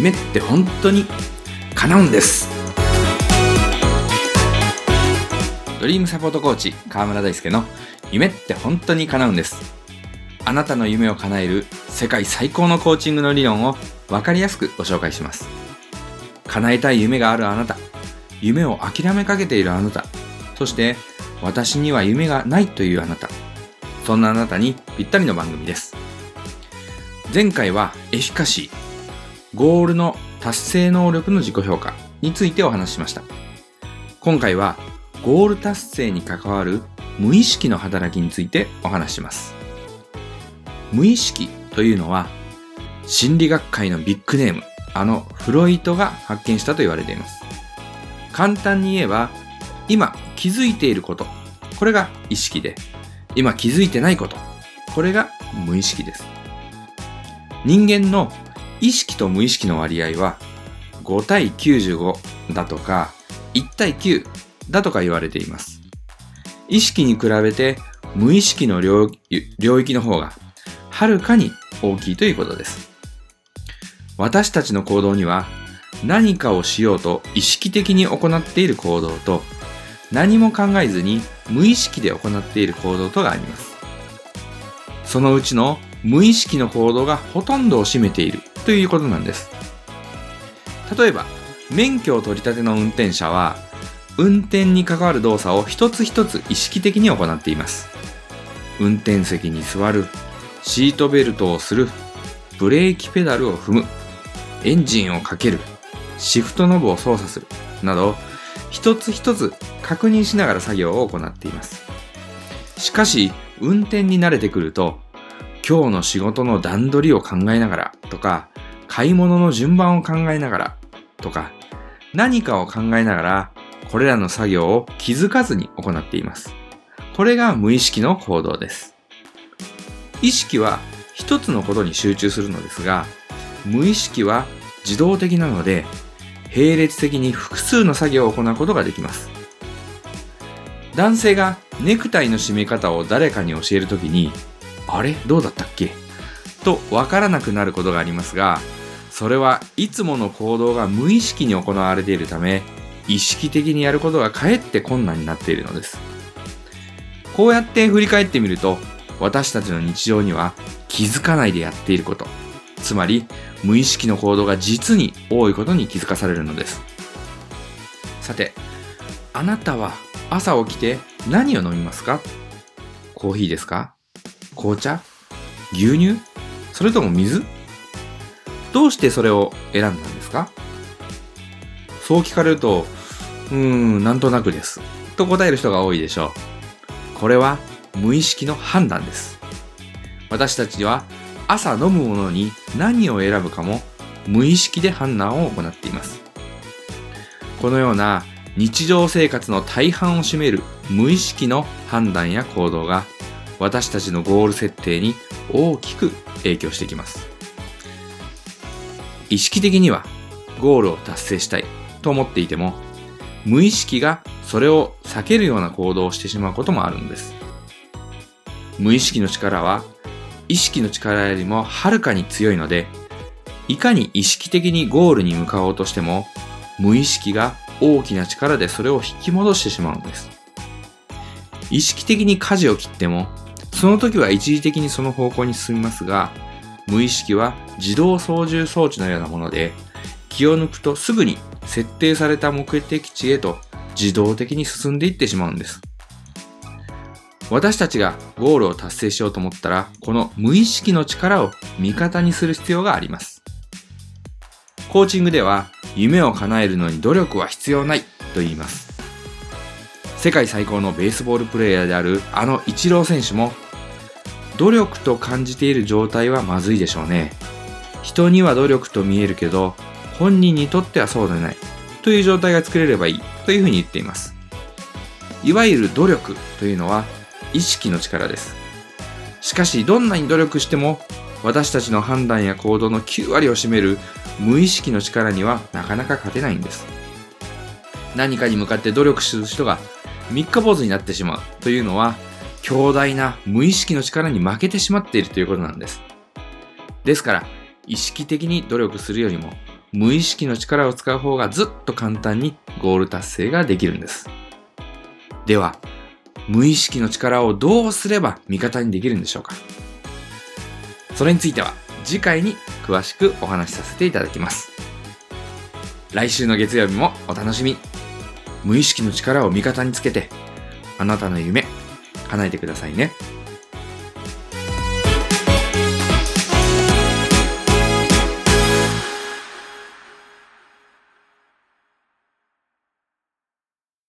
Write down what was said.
夢って本当に叶うんです。ドリームサポートコーチ川村大輔の夢って本当に叶うんです。あなたの夢を叶える世界最高のコーチングの理論を分かりやすくご紹介します。叶えたい夢があるあなた。夢を諦めかけているあなた。そして私には夢がないというあなた。そんなあなたにぴったりの番組です。前回はエフィカシーゴールの達成能力の自己評価についてお話ししました。今回はゴール達成に関わる無意識の働きについてお話します。無意識というのは心理学界のビッグネームあのフロイトが発見したと言われています。簡単に言えば今気づいていることこれが意識で今気づいてないことこれが無意識です。人間の意識と無意識の割合は5対95だとか1対9だとか言われています。意識に比べて無意識の領域の方がはるかに大きいということです。私たちの行動には何かをしようと意識的に行っている行動と何も考えずに無意識で行っている行動とがあります。そのうちの無意識の行動がほとんどを占めているということなんです。例えば免許を取り立ての運転者は運転に関わる動作を一つ一つ意識的に行っています。運転席に座るシートベルトをするブレーキペダルを踏むエンジンをかけるシフトノブを操作するなど一つ一つ確認しながら作業を行っています。しかし運転に慣れてくると今日の仕事の段取りを考えながらとか買い物の順番を考えながらとか何かを考えながらこれらの作業を気づかずに行っています。これが無意識の行動です。意識は一つのことに集中するのですが無意識は自動的なので並列的に複数の作業を行うことができます。男性がネクタイの締め方を誰かに教えるときにあれ？どうだったっけ？とわからなくなることがありますがそれはいつもの行動が無意識に行われているため意識的にやることがかえって困難になっているのです。こうやって振り返ってみると私たちの日常には気づかないでやっていることつまり無意識の行動が実に多いことに気づかされるのです。さてあなたは朝起きて何を飲みますか？コーヒーですか？紅茶？牛乳？それとも水？どうしてそれを選んだんですか？そう聞かれると、うーん、なんとなくです。と答える人が多いでしょう。これは無意識の判断です。私たちは朝飲むものに何を選ぶかも無意識で判断を行っています。このような日常生活の大半を占める無意識の判断や行動が私たちのゴール設定に大きく影響してきます。意識的にはゴールを達成したいと思っていても、無意識がそれを避けるような行動をしてしまうこともあるんです。無意識の力は意識の力よりもはるかに強いので、いかに意識的にゴールに向かおうとしても、無意識が大きな力でそれを引き戻してしまうんです。意識的に舵を切っても、その時は一時的にその方向に進みますが、無意識は自動操縦装置のようなもので、気を抜くとすぐに設定された目的地へと自動的に進んでいってしまうんです。私たちがゴールを達成しようと思ったら、この無意識の力を味方にする必要があります。コーチングでは、夢を叶えるのに努力は必要ないと言います。世界最高のベースボールプレーヤーであるあのイチロー選手も、努力と感じている状態はまずいでしょうね。人には努力と見えるけど、本人にとってはそうでないという状態が作れればいいというふうに言っています。いわゆる努力というのは意識の力です。しかし、どんなに努力しても、私たちの判断や行動の9割を占める無意識の力にはなかなか勝てないんです。何かに向かって努力する人が三日坊主になってしまうというのは、強大な無意識の力に負けてしまっているということなんです。ですから、意識的に努力するよりも、無意識の力を使う方がずっと簡単にゴール達成ができるんです。では、無意識の力をどうすれば味方にできるんでしょうかそれについては次回に詳しくお話しさせていただきます。来週の月曜日もお楽しみ。無意識の力を味方につけて、あなたの夢、叶えてくださいね。